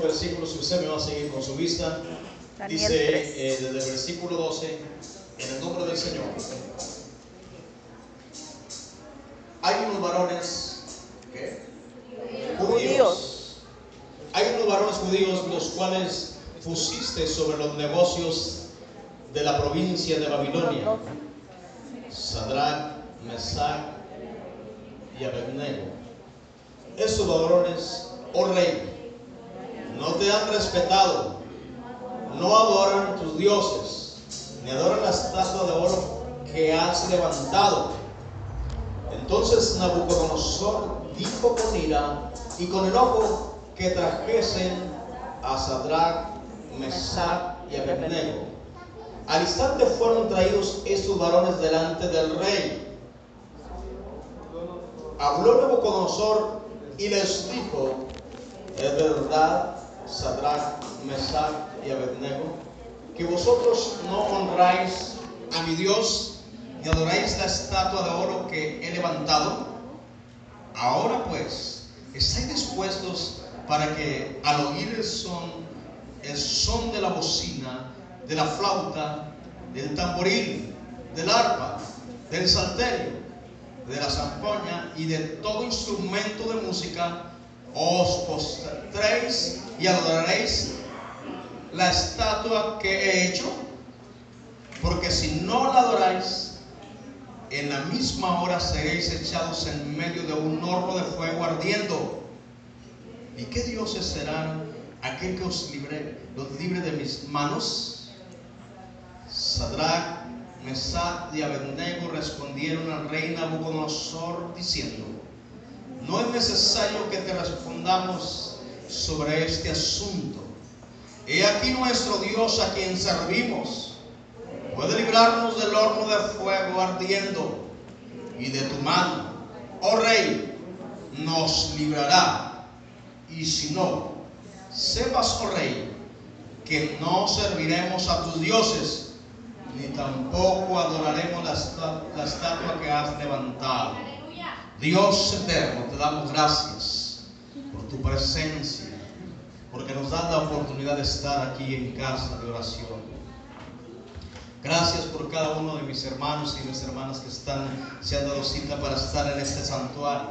estos versículos, si usted me va a seguir con su vista, Daniel dice 3. eh, desde el versículo 12, en el nombre del Señor. Hay unos varones, ¿qué? Judíos. Hay unos varones judíos los cuales pusiste sobre los negocios de la provincia de Babilonia. Sadrach, Mesach y Abednego. Esos varones, oh rey, no te han respetado, no adoran tus dioses, ni adoran la estatua de oro que has levantado. Entonces Nabucodonosor dijo con ira y con enojo que trajesen a Sadrach, Mesach y Abednego. Al instante fueron traídos estos varones delante del rey. Habló Nabucodonosor y les dijo, es verdad, Sadrach, Mesach y Abednego, que vosotros no honráis a mi Dios ni adoráis la estatua de oro que he levantado. Ahora pues, ¿estáis dispuestos para que al oír el son, el son de la bocina, de la flauta, del tamboril, del arpa, del salterio, de la zampoña y de todo instrumento de música, os postréis y adoraréis la estatua que he hecho? Porque si no la adoráis, en la misma hora seréis echados en medio de un horno de fuego ardiendo. ¿Y qué dioses serán aquel que os libre, los de mis manos? Sadrach, Mesach y Abednego respondieron al rey Nabucodonosor diciendo, no es necesario que te respondamos sobre este asunto. He aquí nuestro Dios a quien servimos. Puede librarnos del horno de fuego ardiendo y de tu mano, oh rey, nos librará. Y si no, sepas, oh rey, que no serviremos a tus dioses, ni tampoco adoraremos la, la estatua que has levantado. Dios eterno, te damos gracias por tu presencia, porque nos das la oportunidad de estar aquí en casa de oración. Gracias por cada uno de mis hermanos y mis hermanas que están, se han dado cita para estar en este santuario.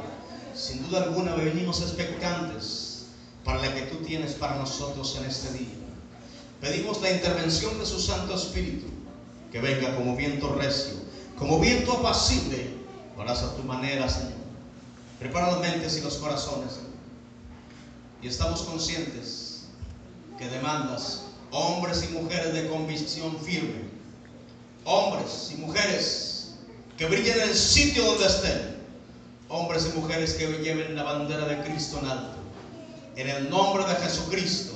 Sin duda alguna venimos expectantes para la que tú tienes para nosotros en este día. Pedimos la intervención de su Santo Espíritu, que venga como viento recio, como viento apacible, harás a tu manera, Señor. Prepara las mentes y los corazones, Señor. Y estamos conscientes que demandas hombres y mujeres de convicción firme, hombres y mujeres que brillen en el sitio donde estén, hombres y mujeres que lleven la bandera de Cristo en alto. En el nombre de Jesucristo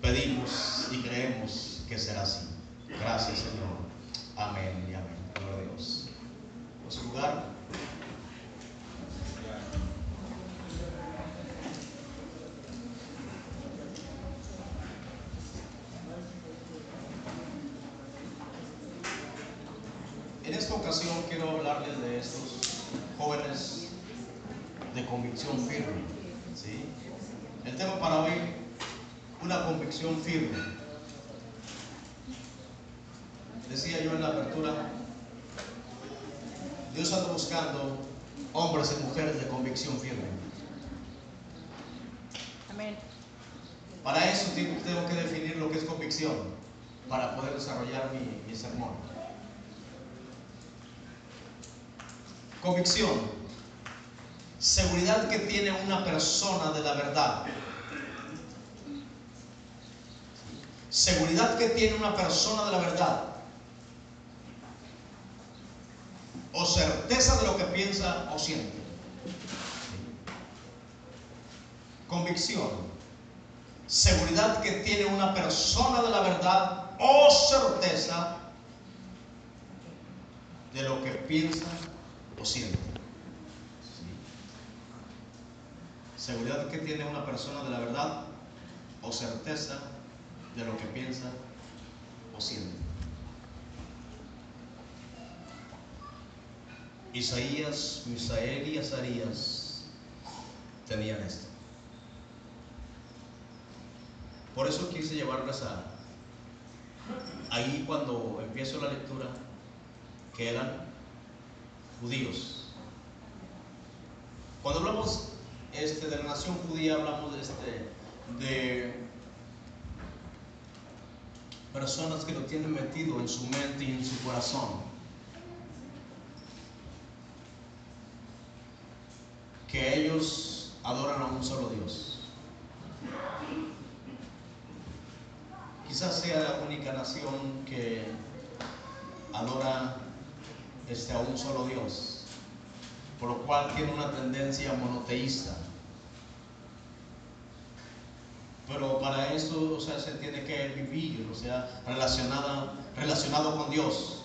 pedimos y creemos que será así. Gracias Señor. Amén y amén. Gloria a Dios. Por su lugar. En esta ocasión quiero hablarles de estos jóvenes de convicción firme. ¿sí? El tema para hoy, una convicción firme. Decía yo en la apertura, Dios anda buscando hombres y mujeres de convicción firme. Amén. Para eso tengo tengo que definir lo que es convicción, para poder desarrollar mi, mi sermón. Convicción, seguridad que tiene una persona de la verdad. Seguridad que tiene una persona de la verdad. O certeza de lo que piensa o siente. Convicción seguridad que tiene una persona de la verdad o certeza de lo que piensa o siente. ¿Sí? Seguridad que tiene una persona de la verdad o certeza de lo que piensa o siente. Isaías, Misael y Azarías tenían esto. por eso quise llevarles a ahí cuando empiezo la lectura que eran judíos. Cuando hablamos este, de la nación judía, hablamos de, este, de personas que lo tienen metido en su mente y en su corazón. Que ellos adoran a un solo Dios. Quizás sea la única nación que adora este, a un solo Dios, por lo cual tiene una tendencia monoteísta. Pero para eso, o sea, se tiene que vivir, o sea, relacionada, relacionado con Dios.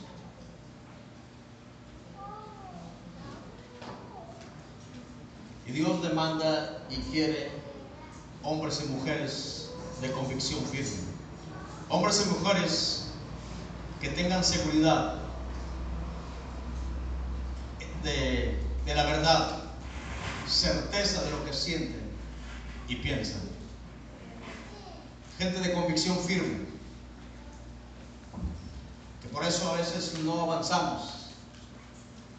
Y Dios demanda y quiere hombres y mujeres de convicción firme. Hombres y mujeres que tengan seguridad de, de la verdad, certeza de lo que sienten y piensan. Gente de convicción firme. Que por eso a veces no avanzamos.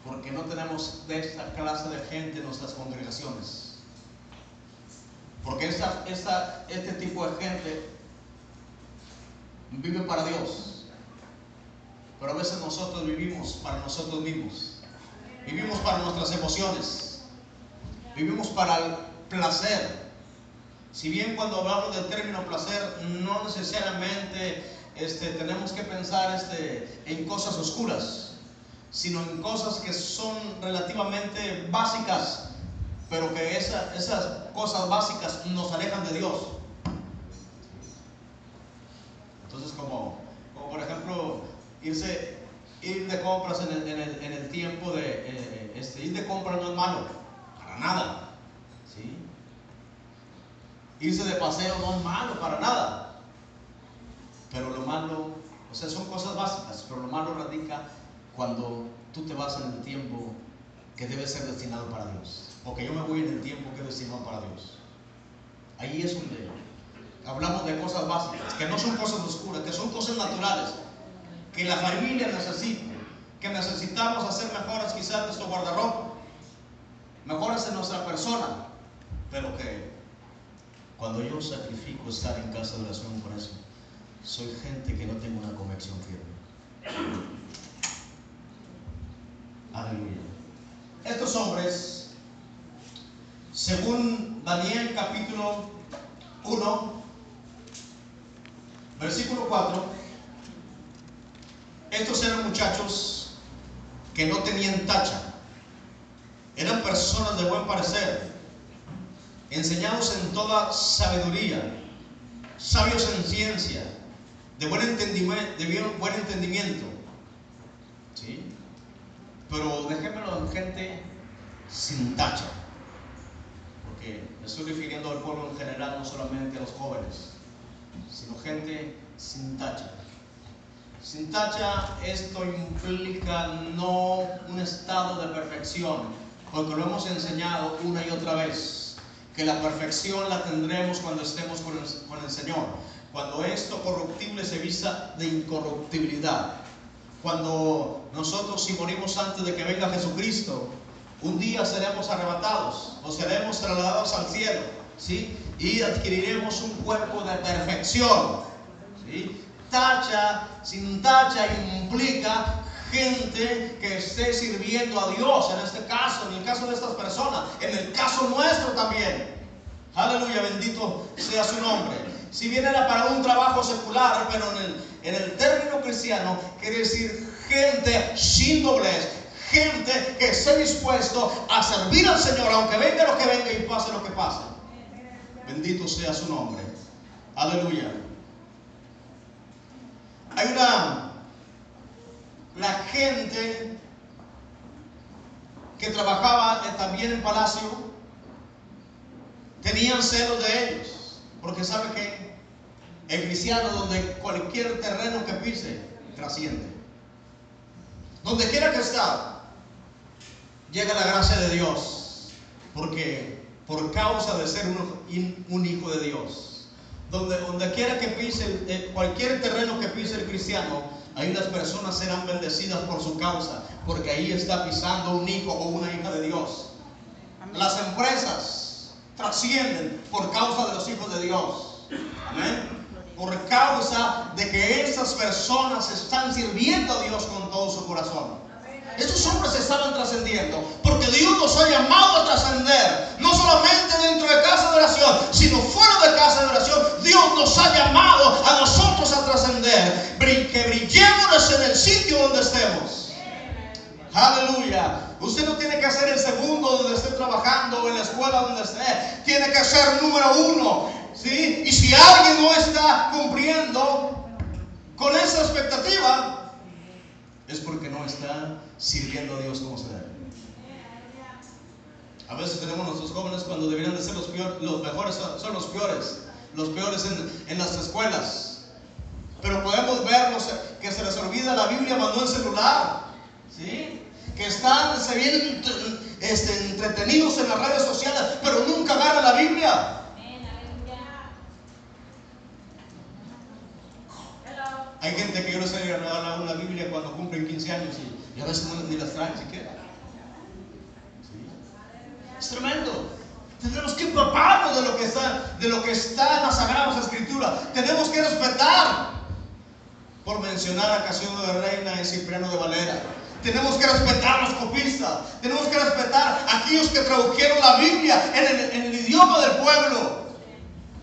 Porque no tenemos de esta clase de gente en nuestras congregaciones. Porque esta, esta, este tipo de gente vive para Dios. Pero a veces nosotros vivimos para nosotros mismos. Vivimos para nuestras emociones. Vivimos para el placer. Si bien cuando hablamos del término placer, no necesariamente este, tenemos que pensar este, en cosas oscuras, sino en cosas que son relativamente básicas, pero que esa, esas cosas básicas nos alejan de Dios. Entonces, como, por ejemplo, irse, ir de compras en el tiempo de, eh, este, ir de compras no es malo, para nada, ¿sí? Irse de paseo no es malo, para nada, pero lo malo, o sea, son cosas básicas, pero lo malo radica cuando tú te vas en el tiempo que debe ser destinado para Dios, o que yo me voy en el tiempo que es destinado para Dios. Ahí es donde hablamos de cosas básicas, que no son cosas oscuras, que son cosas naturales, que la familia necesita, que necesitamos hacer mejoras quizás en nuestro guardarropa, mejoras en nuestra persona, pero que cuando yo sacrifico estar en casa de oración por eso, soy gente que no tengo una convicción firme. Aleluya. Estos hombres, según Daniel capítulo 1, versículo 4, estos eran muchachos que no tenían tacha, eran personas de buen parecer, enseñados en toda sabiduría, sabios en ciencia, de buen entendimiento, de buen entendimiento. ¿sí? Pero dejémoslo en gente sin tacha, porque estoy refiriendo al pueblo en general, no solamente a los jóvenes, sino gente sin tacha. Sin tacha esto implica no un estado de perfección, porque lo hemos enseñado una y otra vez, que la perfección la tendremos cuando estemos con el, Señor, cuando esto corruptible se vista de incorruptibilidad, cuando nosotros si morimos antes de que venga Jesucristo, un día seremos arrebatados o seremos trasladados al cielo, ¿sí? Y adquiriremos un cuerpo de perfección, ¿sí? Tacha, sin tacha implica gente que esté sirviendo a Dios, en este caso, en el caso de estas personas, en el caso nuestro también. Aleluya, bendito sea su nombre. Si bien era para un trabajo secular, pero en el, en el término cristiano quiere decir gente sin doblez, gente que esté dispuesto a servir al Señor, aunque venga lo que venga y pase lo que pase. Bendito sea su nombre. Aleluya. Hay una, la gente que trabajaba también en palacio, tenían celos de ellos, porque sabe que el cristiano donde cualquier terreno que pise trasciende. Donde quiera que está, llega la gracia de Dios, porque por causa de ser un, hijo de Dios, donde, quiera que pise, eh, cualquier terreno que pise el cristiano, ahí las personas serán bendecidas por su causa, porque ahí está pisando un hijo o una hija de Dios. Amén. Las empresas trascienden por causa de los hijos de Dios. Amén. Por causa de que esas personas están sirviendo a Dios con todo su corazón. Estos hombres estaban trascendiendo porque Dios nos ha llamado a trascender, no solamente dentro de casa de oración, sino fuera de casa de oración. Dios nos ha llamado a nosotros a trascender, que brillemos en el sitio donde estemos. Aleluya. Usted no tiene que ser el segundo donde esté trabajando o en la escuela donde esté. Tiene que ser número uno. ¿sí? Y si alguien no está cumpliendo con esa expectativa, es porque no está sirviendo a Dios como se debe. A veces tenemos nuestros jóvenes cuando deberían de ser los, peor- los mejores, son, los peores. Los peores en, en las escuelas. Pero podemos verlos que se les olvida la Biblia, mandó el celular. ¿Sí? Que están, se vienen este, entretenidos en las redes sociales, pero nunca agarran la Biblia. Hay gente que yo les he regalado una Biblia cuando cumplen 15 años y, a veces no, ni las traen siquiera. Es tremendo. Tenemos que empaparnos de lo que está, de lo que está en las Sagradas Escrituras. Tenemos que respetar. Por mencionar a Casiano de Reina y Cipriano de Valera. Tenemos que respetar a los copistas. Tenemos que respetar a aquellos que tradujeron la Biblia en el, en el idioma del pueblo.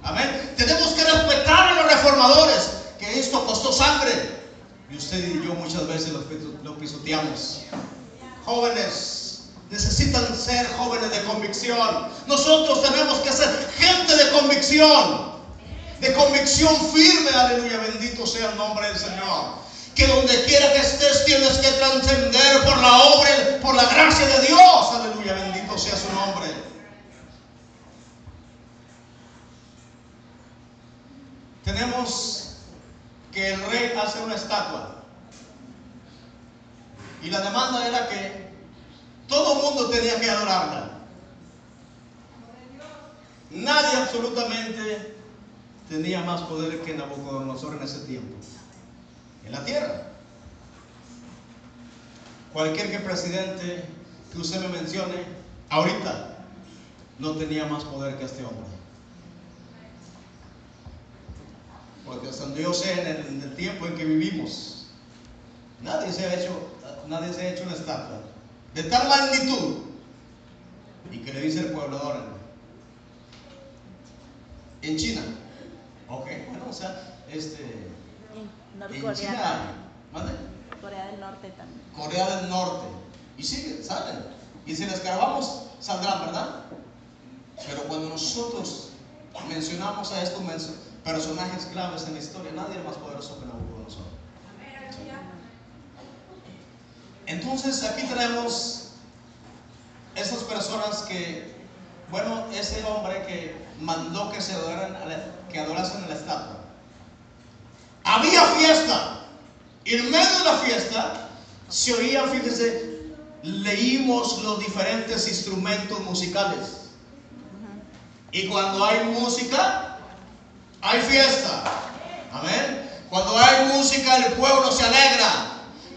Amén. Tenemos que respetar a los reformadores, que esto costó sangre. Y usted y yo muchas veces lo, piso- lo pisoteamos. Jóvenes, necesitan ser jóvenes de convicción. Nosotros tenemos que ser gente de convicción. De convicción firme, aleluya, bendito sea el nombre del Señor. Que donde quiera que estés tienes que trascender por la obra, por la gracia de Dios, aleluya, bendito sea su nombre. Tenemos que el rey hace una estatua. Y la demanda era que todo el mundo tenía que adorarla. Nadie absolutamente tenía más poder que Nabucodonosor en ese tiempo. En la tierra. Cualquier que presidente que usted me mencione, ahorita, no tenía más poder que este hombre. Porque yo sé, en el, en el tiempo en que vivimos, nadie se ha hecho, nadie se ha hecho una estatua de tal magnitud y que le dice el pueblo, adórenme. En China, ok, bueno, o sea, este, en China, ¿mande? Corea del Norte también. Corea del Norte, y sigue, salen, y si les escarbamos, saldrán, ¿verdad? Pero cuando nosotros mencionamos a estos menso- personajes claves en la historia, nadie era más poderoso que Nabucodonosor. Entonces aquí tenemos estas personas que, bueno, ese hombre que mandó que se adoraran, que adorasen la estatua. Había fiesta. Y en medio de la fiesta se oían, fíjense, leímos los diferentes instrumentos musicales. Y cuando hay música, hay fiesta. Amén. Cuando hay música, el pueblo se alegra.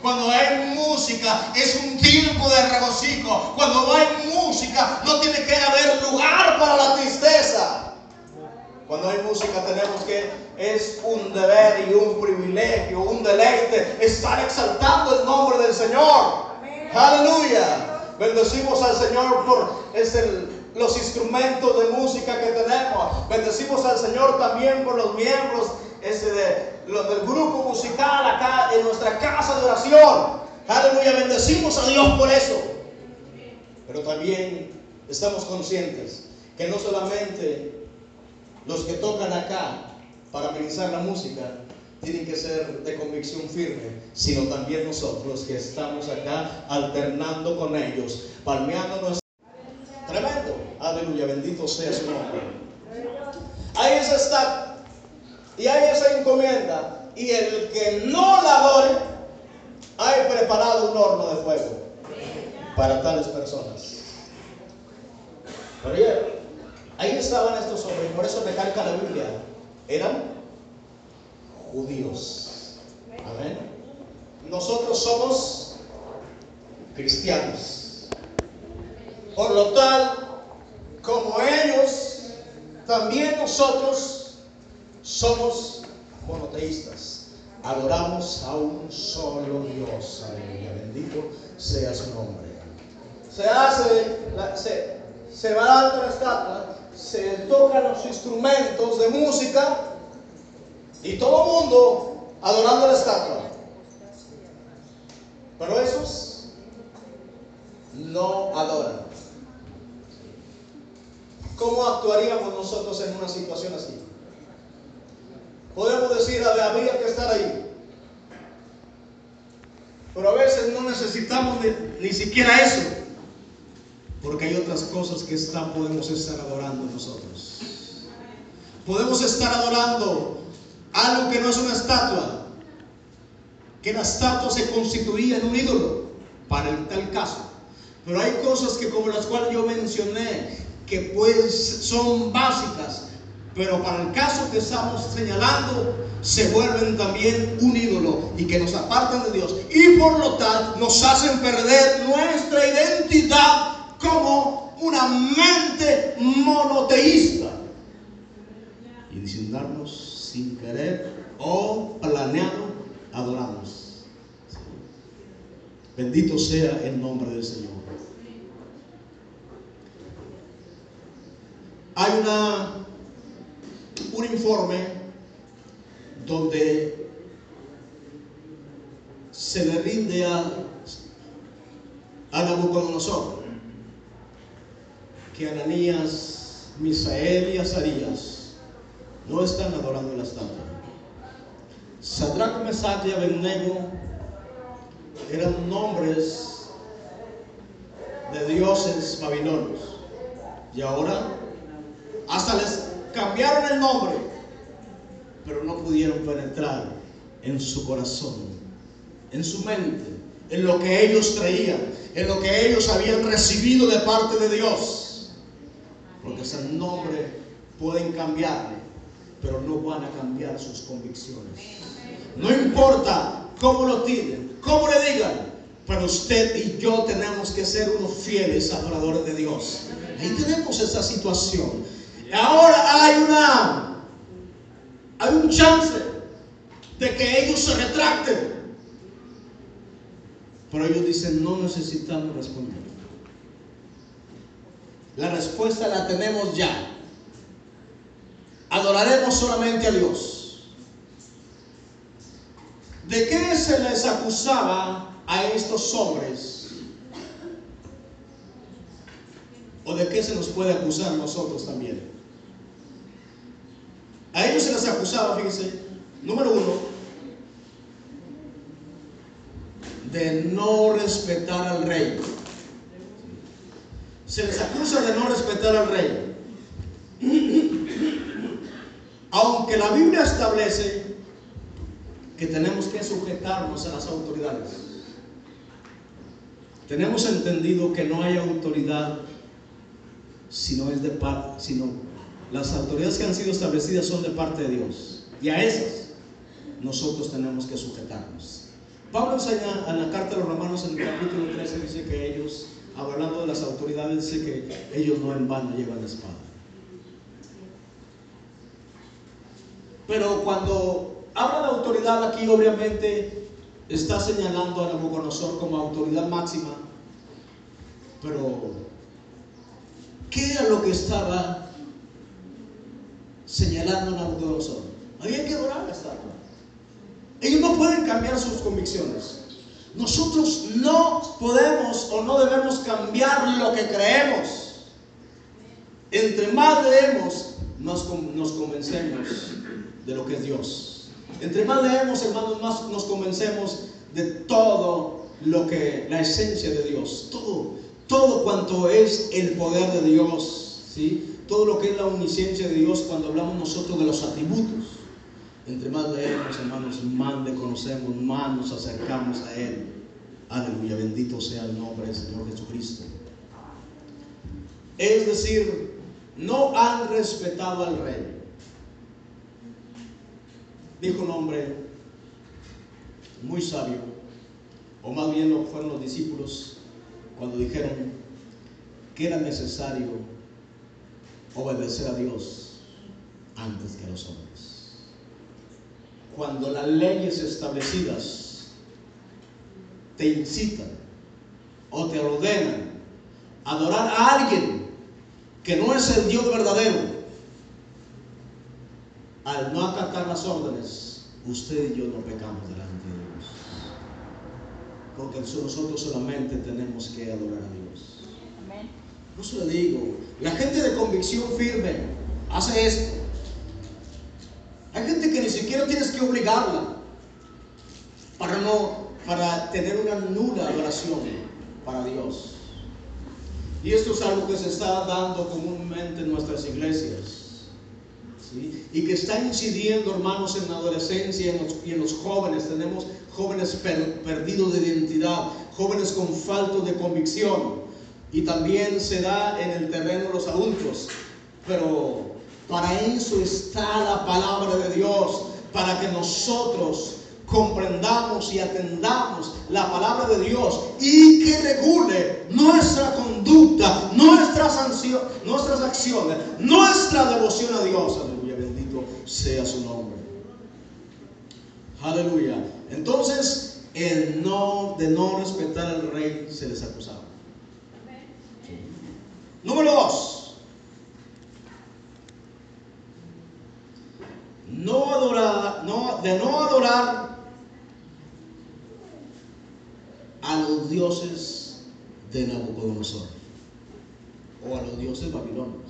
Cuando hay música, es un tiempo de regocijo. Cuando hay música, no tiene que haber lugar para la tristeza. Cuando hay música tenemos que, es un deber y un privilegio, un deleite, estar exaltando el nombre del Señor. Aleluya. Bendecimos al Señor por es el- los instrumentos de música que tenemos. Bendecimos al Señor también por los miembros ese de, los del grupo musical acá en nuestra casa de oración. Aleluya. Bendecimos a Dios por eso. Pero también estamos conscientes que no solamente los que tocan acá para amenizar la música tienen que ser de convicción firme, sino también nosotros que estamos acá alternando con ellos, palmeando nuestro... Aleluya, bendito sea su nombre. Ahí esa está. Y hay esa encomienda. Y el que no la adore, hay preparado un horno de fuego para tales personas. Pero ya, ahí estaban estos hombres, por eso recalca la Biblia eran judíos. Amén. Nosotros somos cristianos. Por lo tal, como ellos, también nosotros somos monoteístas. Adoramos a un solo Dios. Aleluya. Bendito sea su nombre. Se hace, se, se va dando la estatua, se tocan los instrumentos de música y todo el mundo adorando la estatua. Pero esos no adoran. ¿Cómo actuaríamos nosotros en una situación así? Podemos decir, "Ah, habría que estar ahí. Pero a veces no necesitamos ni, ni siquiera eso. Porque hay otras cosas que está, podemos estar adorando nosotros. Podemos estar adorando algo que no es una estatua. Que la estatua se constituía en un ídolo para el tal caso. Pero hay cosas que como las cuales yo mencioné, que pues son básicas, pero para el caso que estamos señalando, se vuelven también un ídolo y que nos apartan de Dios. Y por lo tanto nos hacen perder nuestra identidad como una mente monoteísta. Y sin darnos, sin querer o planeado, adoramos. Bendito sea el nombre del Señor. Hay una, un informe donde se le rinde a, a Nabucodonosor que Ananías, Misael y Azarías no están adorando la estatua. Sadrach, Mesach y Abednego eran nombres de dioses babilonios. Y ahora hasta les cambiaron el nombre, pero no pudieron penetrar en su corazón, en su mente, en lo que ellos creían, en lo que ellos habían recibido de parte de Dios. Porque ese nombre pueden cambiarle, pero no van a cambiar sus convicciones. No importa cómo lo tiren, cómo le digan, pero usted y yo tenemos que ser unos fieles adoradores de Dios. Ahí tenemos esa situación. Ahora hay una, hay un chance de que ellos se retracten. Pero ellos dicen, no necesitamos responder. La respuesta la tenemos ya. Adoraremos solamente a Dios. ¿De qué se les acusaba a estos hombres? ¿O de qué se nos puede acusar nosotros también? A ellos se les acusaba, fíjense, número uno, de no respetar al rey. Se les acusa de no respetar al rey. Aunque la Biblia establece que tenemos que sujetarnos a las autoridades. Tenemos entendido que no hay autoridad si no es de parte, sino las autoridades que han sido establecidas son de parte de Dios. Y a esas nosotros tenemos que sujetarnos. Pablo enseña en la carta a los romanos en el capítulo 13, dice que ellos, hablando de las autoridades, dice que ellos no en vano llevan la espada. Pero cuando habla de autoridad aquí, obviamente está señalando a Nabucodonosor como autoridad máxima. Pero, ¿qué era lo que estaba señalando Nabucodonosor? Había que adorar la estatua. Ellos no pueden cambiar sus convicciones. Nosotros no podemos o no debemos cambiar lo que creemos. Entre más leemos, nos, nos convencemos de lo que es Dios. Entre más leemos, hermanos, más nos convencemos de todo lo que, la esencia de Dios, todo, todo cuanto es el poder de Dios, ¿sí? Todo lo que es la omnisciencia de Dios cuando hablamos nosotros de los atributos. Entre más leemos, hermanos, más le conocemos, más nos acercamos a Él. Aleluya, bendito sea el nombre del Señor Jesucristo. Es decir, no han respetado al rey. dijo un hombre muy sabio, o más bien lo fueron los discípulos, cuando dijeron que era necesario obedecer a Dios antes que a los hombres. Cuando las leyes establecidas te incitan o te ordenan a adorar a alguien que no es el Dios verdadero, al no acatar las órdenes, usted y yo no pecamos delante de Dios. Porque nosotros solamente tenemos que adorar a Dios. No se lo digo. La gente de convicción firme hace esto. Hay gente que ni siquiera tienes que obligarla para no para tener una nula adoración para Dios. Y esto es algo que se está dando comúnmente en nuestras iglesias. ¿sí? Y que está incidiendo, hermanos, en la adolescencia y en los jóvenes. Tenemos jóvenes per- perdidos de identidad, jóvenes con falta de convicción. Y también se da en el terreno de los adultos. Pero para eso está la palabra de Dios, para que nosotros comprendamos y atendamos la palabra de Dios y que regule nuestra conducta, nuestras, sancio- nuestras acciones, nuestra devoción a Dios. Aleluya, bendito sea su nombre. Aleluya. Entonces, el no de no respetar al rey se les acusaba. Número dos. No adorar, no, de no adorar a los dioses de Nabucodonosor o a los dioses babilonios.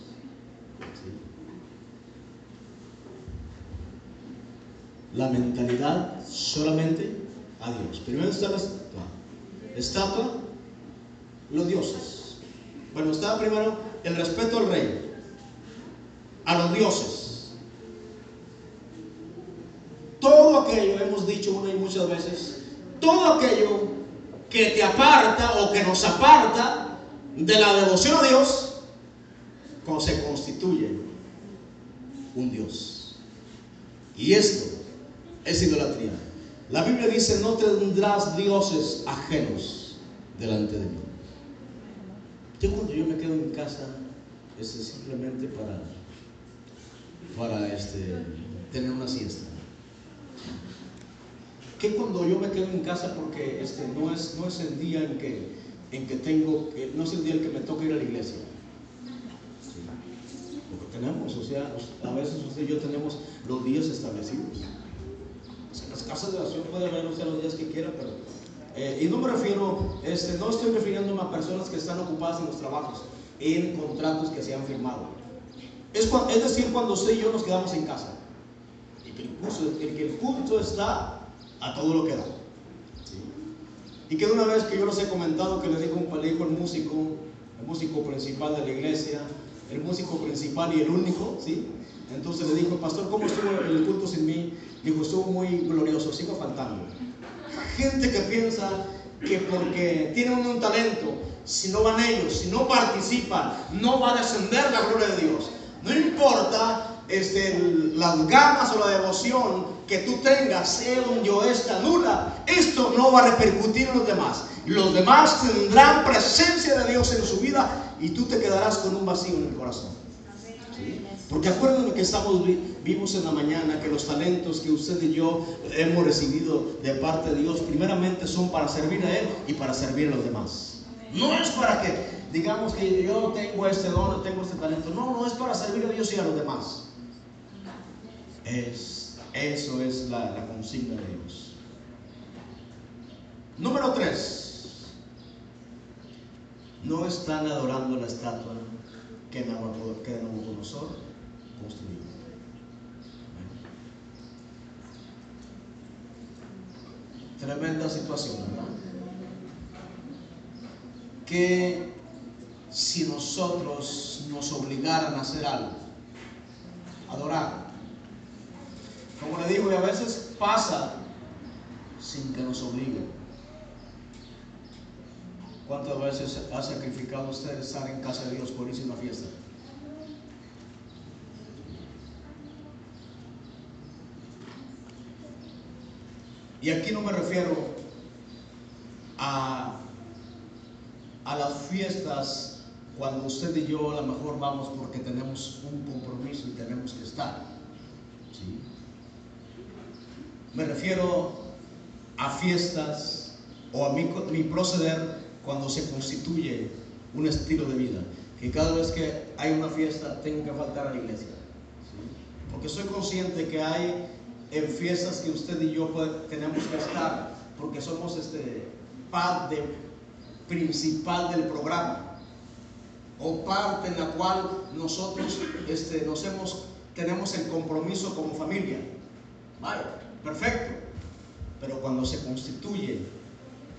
La mentalidad solamente a Dios. Primero está la estatua. Estatua, los dioses. Bueno, está primero el respeto al rey, a los dioses. Todo aquello, hemos dicho una y muchas veces, todo aquello que te aparta o que nos aparta de la devoción a Dios, se constituye un Dios. Y esto es idolatría. La Biblia dice, no tendrás dioses ajenos delante de mí. Yo cuando yo me quedo en casa, este, simplemente para, para este, tener una siesta. Que cuando yo me quedo en casa porque este, no, es, no es el día en que, en que tengo, que- no es el día en que me toca ir a la iglesia. Porque tenemos, o sea, a veces usted y yo tenemos los días establecidos. O sea, las casas de oración puede haber usted los días que quiera, pero eh, y no me refiero, este, no estoy refiriéndome a personas que están ocupadas en los trabajos, en contratos que se han firmado. Es, decir, cuando usted y yo nos quedamos en casa. Y que el culto, el, el culto está a todo lo que da. Y que de una vez que yo les he comentado que les dijo, un, le dijo el músico, el músico principal de la iglesia, el músico principal y el único, ¿sí? Entonces le dijo, pastor, ¿cómo estuvo el culto sin mí? Dijo, estuvo muy glorioso, sigo faltando. Gente que piensa que porque tienen un talento, si no van ellos, si no participan, no va a descender la gloria de Dios. No importa este, las ganas o la devoción que tú tengas, sea donde o esta nula, esto no va a repercutir en los demás. Los demás tendrán presencia de Dios en su vida y tú te quedarás con un vacío en el corazón. ¿Sí? Porque acuérdense que estamos vi- vivos en la mañana, que los talentos que usted y yo hemos recibido de parte de Dios, primeramente son para servir a Él y para servir a los demás. No es para que digamos que yo tengo este don, tengo este talento. No, no es para servir a Dios y a los demás. Es, eso es la, consigna de Dios. Número 3. No están adorando la estatua que Nabucodonosor construyó. Tremenda situación. Que si nosotros nos obligaran a hacer algo, adorar, como le digo, y a veces pasa sin que nos obliguen. ¿Cuántas veces ha sacrificado usted estar en casa de Dios por irse a una fiesta? Y aquí no me refiero a, a las fiestas cuando usted y yo a lo mejor vamos porque tenemos un compromiso y tenemos que estar. ¿sí? Me refiero a fiestas o a mi, mi proceder cuando se constituye un estilo de vida. Que cada vez que hay una fiesta tengo que faltar a la iglesia. Porque soy consciente que hay en fiestas que usted y yo tenemos que estar porque somos este parte principal del programa o parte en la cual nosotros este, tenemos el compromiso como familia. Vale, perfecto. Pero cuando se constituye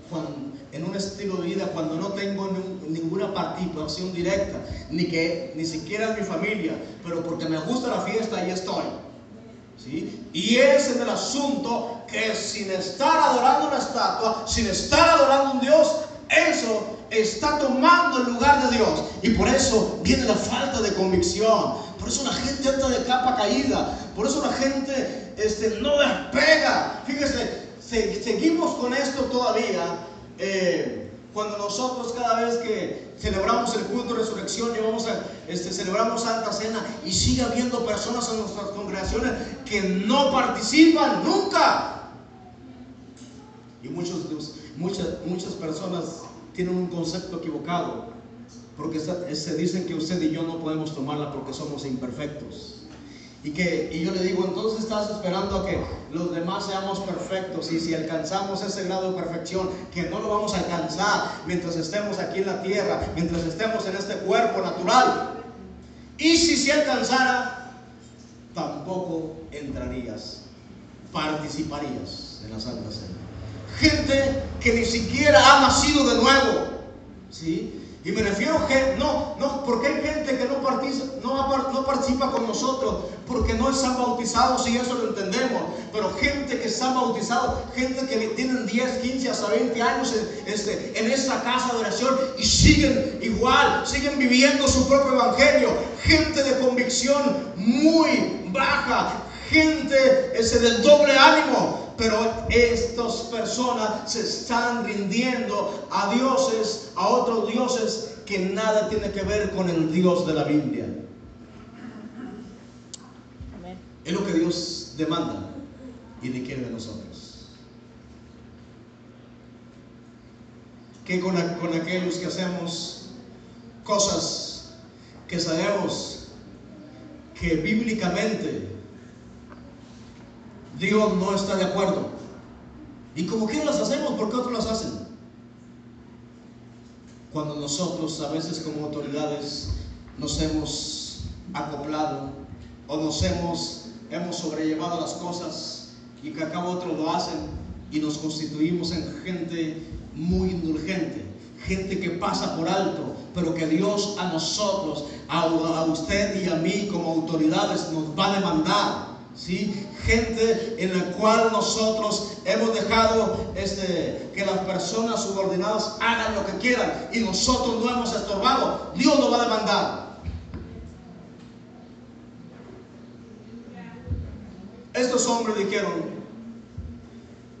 cuando- en un estilo de vida, cuando no tengo ni- ninguna participación directa, ni que ni siquiera en mi familia, pero porque me gusta la fiesta, ahí estoy. Y ese es el asunto que sin estar adorando una estatua, sin estar adorando un Dios, eso está tomando el lugar de Dios. Y por eso viene la falta de convicción. Por eso la gente anda de capa caída. Por eso la gente este, no despega. Fíjese, se- seguimos con esto todavía. eh, cuando nosotros cada vez que celebramos el culto de resurrección, llevamos a, este, celebramos Santa Cena y sigue habiendo personas en nuestras congregaciones que no participan nunca. Y muchos, muchas, muchas personas tienen un concepto equivocado, porque se dicen que usted y yo no podemos tomarla porque somos imperfectos. Y, que, y yo le digo, entonces estás esperando a que los demás seamos perfectos y si alcanzamos ese grado de perfección, que no lo vamos a alcanzar mientras estemos aquí en la tierra, mientras estemos en este cuerpo natural. Y si se alcanzara, tampoco entrarías, participarías en la Santa Cena. Gente que ni siquiera ha nacido de nuevo, ¿sí? Y me refiero que no, no, porque hay gente que no participa, no, no participa con nosotros porque no están bautizados y eso lo entendemos. Pero gente que está bautizado, gente que tienen 10, 15 hasta 20 años en, este, en esta casa de oración y siguen igual, siguen viviendo su propio evangelio. Gente de convicción muy baja, gente ese del doble ánimo. Pero estas personas se están rindiendo a dioses, a otros dioses que nada tiene que ver con el Dios de la Biblia. Es lo que Dios demanda y requiere de nosotros. Que con aquellos que hacemos cosas que sabemos que bíblicamente Dios no está de acuerdo. Y como que las hacemos, ¿por qué otros las hacen? Cuando nosotros a veces como autoridades nos hemos acoplado o nos hemos, hemos sobrellevado las cosas y que acá otros lo hacen y nos constituimos en gente muy indulgente, gente que pasa por alto, pero que Dios a nosotros, a, a usted y a mí como autoridades nos va a demandar. ¿Sí? Gente en la cual nosotros hemos dejado este, que las personas subordinadas hagan lo que quieran y nosotros no hemos estorbado, Dios nos va a demandar. Estos hombres dijeron,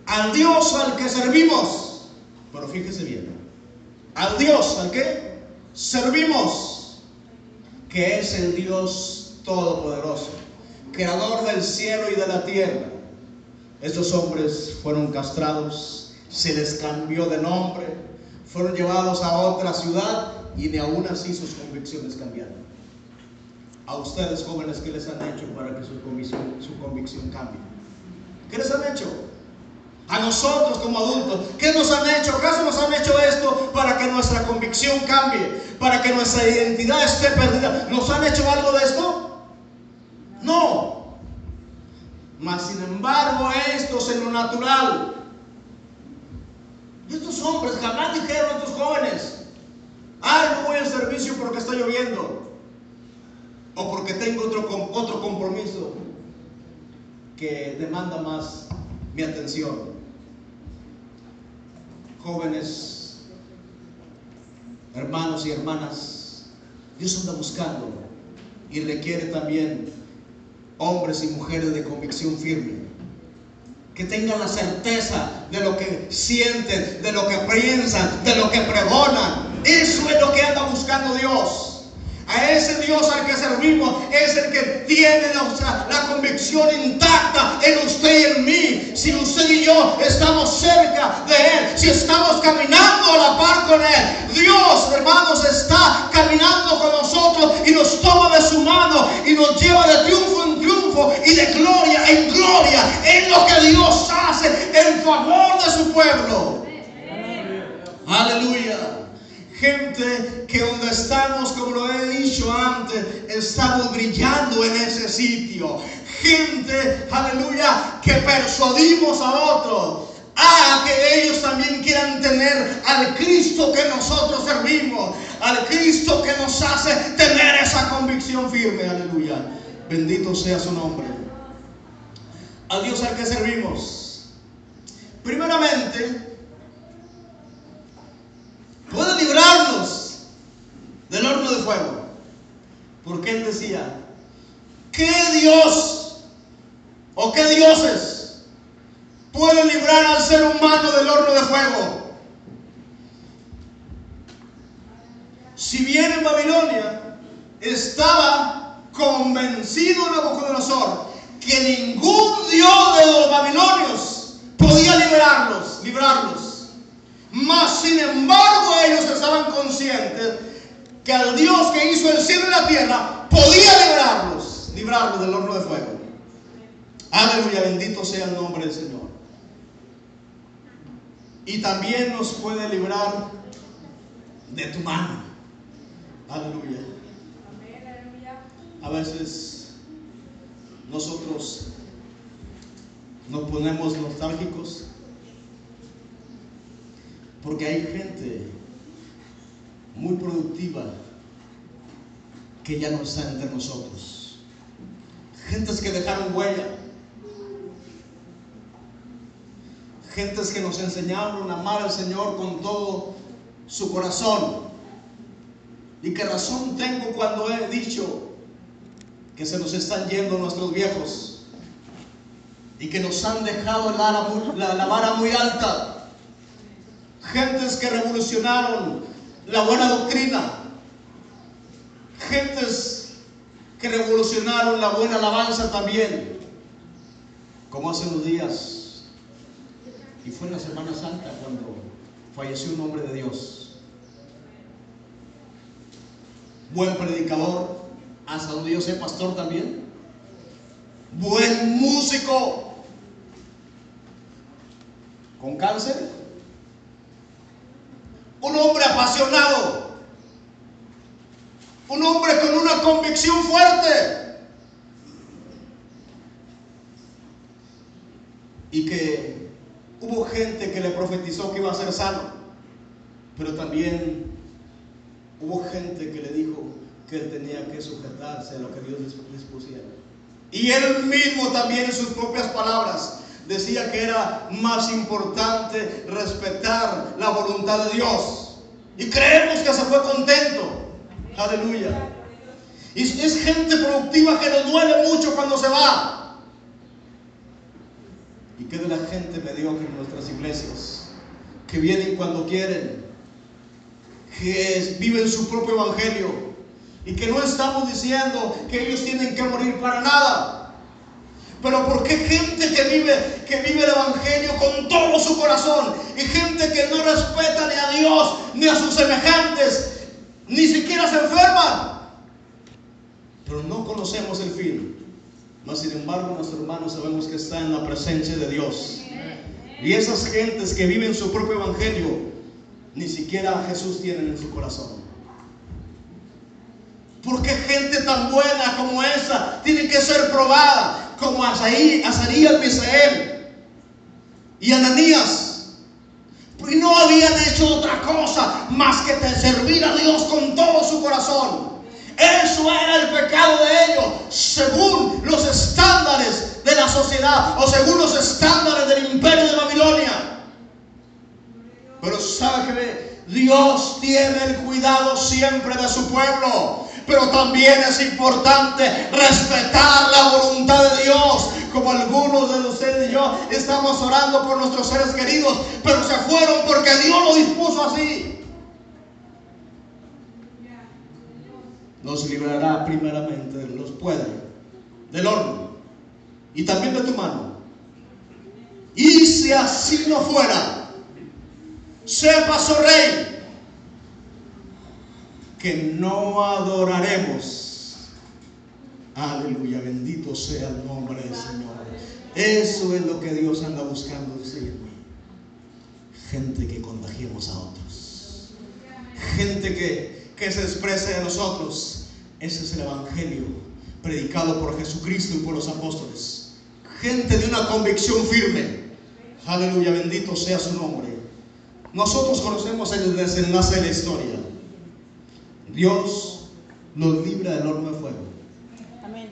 al Dios al que servimos, pero fíjese bien, al Dios al que servimos, que es el Dios Todopoderoso, Creador del cielo y de la tierra. Estos hombres fueron castrados, se les cambió de nombre, fueron llevados a otra ciudad y ni aún así sus convicciones cambiaron. A ustedes jóvenes, ¿qué les han hecho para que su convicción, su convicción cambie? ¿Qué les han hecho? A nosotros como adultos, ¿qué nos han hecho? ¿Acaso nos han hecho esto para que nuestra convicción cambie? ¿Para que nuestra identidad esté perdida? ¿Nos han hecho algo de esto? No. Mas sin embargo, estos en lo natural. Estos hombres jamás dijeron a estos jóvenes, ay, no voy al servicio porque está lloviendo. O porque tengo otro, otro compromiso que demanda más mi atención. Jóvenes, hermanos y hermanas, Dios anda buscando y requiere también hombres y mujeres de convicción firme. que tengan la certeza de lo que sienten, de lo que piensan, de lo que pregonan. Eso es lo que anda buscando Dios. A ese Dios al que servimos es el que tiene la, la, convicción intacta en usted y en mí. Si usted y yo estamos cerca de Él, si estamos caminando a la par con Él, Dios, hermanos, está caminando con nosotros y nos toma de su mano y nos lleva de triunfo en triunfo y de gloria en gloria en lo que Dios hace en favor de su pueblo. Aleluya. Gente que donde estamos, como lo he dicho antes, estamos brillando en ese sitio. Gente, aleluya, que persuadimos a otros a que ellos también quieran tener al Cristo que nosotros servimos, al Cristo que nos hace tener esa convicción firme, aleluya. Bendito sea su nombre. Al Dios al que servimos. Primeramente, librarnos del horno de fuego. Porque él decía, ¿qué Dios o qué dioses pueden librar al ser humano del horno de fuego? Si bien en Babilonia estaba convencido Nabucodonosor que ningún dios de los babilonios podía liberarlos, librarlos. Mas, sin embargo, ellos estaban conscientes que al Dios que hizo el cielo y la tierra podía librarlos, librarlos del horno de fuego. Aleluya, bendito sea el nombre del Señor. Y también nos puede librar de tu mano. Aleluya. A veces nosotros nos ponemos nostálgicos porque hay gente muy productiva que ya no está entre nosotros. Gentes que dejaron huella. Gentes que nos enseñaron a amar al Señor con todo su corazón. Y qué razón tengo cuando he dicho que se nos están yendo nuestros viejos y que nos han dejado la, la vara muy alta gentes que revolucionaron la buena doctrina, gentes que revolucionaron la buena alabanza también, como hace unos días, y fue en la Semana Santa cuando falleció un hombre de Dios, buen predicador, hasta donde yo pastor también, buen músico, con cáncer, un hombre apasionado, un hombre con una convicción fuerte. Y que hubo gente que le profetizó que iba a ser sano, pero también hubo gente que le dijo que él tenía que sujetarse a lo que Dios dispusiera. Y él mismo también en sus propias palabras decía que era más importante respetar la voluntad de Dios. Y creemos que se fue contento. Aleluya. Y es gente productiva que nos duele mucho cuando se va. ¿Y qué de la gente mediocre en nuestras iglesias? Que vienen cuando quieren, que viven su propio evangelio y que no estamos diciendo que ellos tienen que morir para nada. Pero ¿por qué gente que vive, que vive el Evangelio con todo su corazón y gente que no respeta ni a Dios ni a sus semejantes, ni siquiera se enferman? Pero no conocemos el fin. Mas sin embargo, nuestros hermanos sabemos que está en la presencia de Dios. Y esas gentes que viven su propio Evangelio, ni siquiera a Jesús tienen en su corazón. Porque gente tan buena como esa tiene que ser probada como Azarías, Misael y Ananías. Y no habían hecho otra cosa más que servir a Dios con todo su corazón. Eso era el pecado de ellos, según los estándares de la sociedad o según los estándares del imperio de Babilonia. Pero sabe que Dios tiene el cuidado siempre de su pueblo. Pero también es importante respetar la voluntad de Dios, como algunos de ustedes y yo estamos orando por nuestros seres queridos, pero se fueron porque Dios lo dispuso así. Nos librará primeramente, los puede, del horno y también de tu mano. Y si así no fuera, sepa, oh rey, que no adoraremos. Aleluya, bendito sea el nombre del Señor. Eso es lo que Dios anda buscando decirme. Gente que contagiemos a otros. Gente que, que se exprese de nosotros. Ese es el Evangelio predicado por Jesucristo y por los apóstoles. Gente de una convicción firme. Aleluya, bendito sea su nombre. Nosotros conocemos el desenlace de la historia. Dios nos libra del horno de fuego. Amén.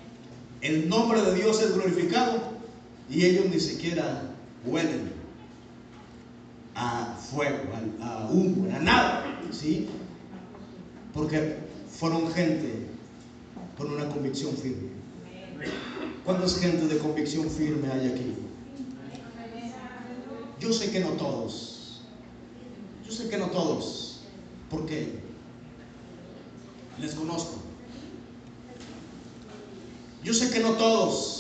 El nombre de Dios es glorificado y ellos ni siquiera huelen a fuego, a, a humo, a nada, ¿sí? Porque fueron gente con una convicción firme. ¿Cuántas gente de convicción firme hay aquí? Yo sé que no todos. Yo sé que no todos. ¿Por qué? Les conozco. Yo sé que no todos.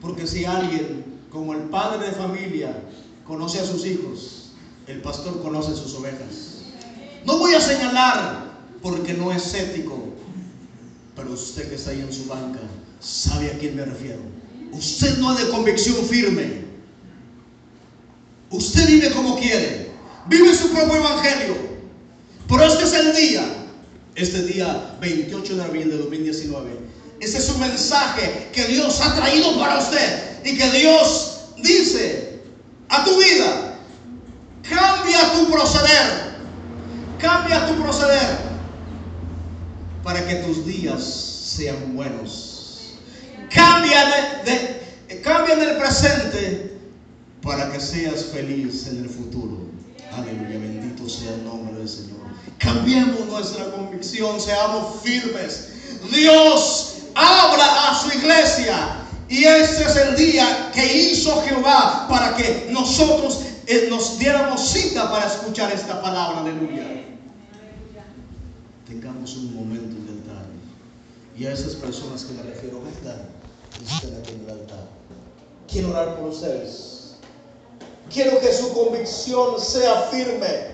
Porque si alguien, como el padre de familia, conoce a sus hijos, el pastor conoce a sus ovejas. No voy a señalar porque no es ético, pero usted que está ahí en su banca sabe a quién me refiero. Usted no es de convicción firme. Usted vive como quiere. Vive su propio evangelio. Pero este es el día, este día 28 de abril de 2019. Ese es un mensaje que Dios ha traído para usted y que Dios dice a tu vida, cambia tu proceder, cambia tu proceder para que tus días sean buenos. Cambia de, de- cambia en el presente para que seas feliz en el futuro. Aleluya, bendito sea el nombre. Cambiemos nuestra convicción, seamos firmes. Dios habla a su iglesia y este es el día que hizo Jehová para que nosotros eh, nos diéramos cita para escuchar esta palabra. Aleluya. Tengamos un momento de altar. Y a esas personas que me refiero, vengan estén aquí en el altar. Quiero orar por ustedes. Quiero que su convicción sea firme.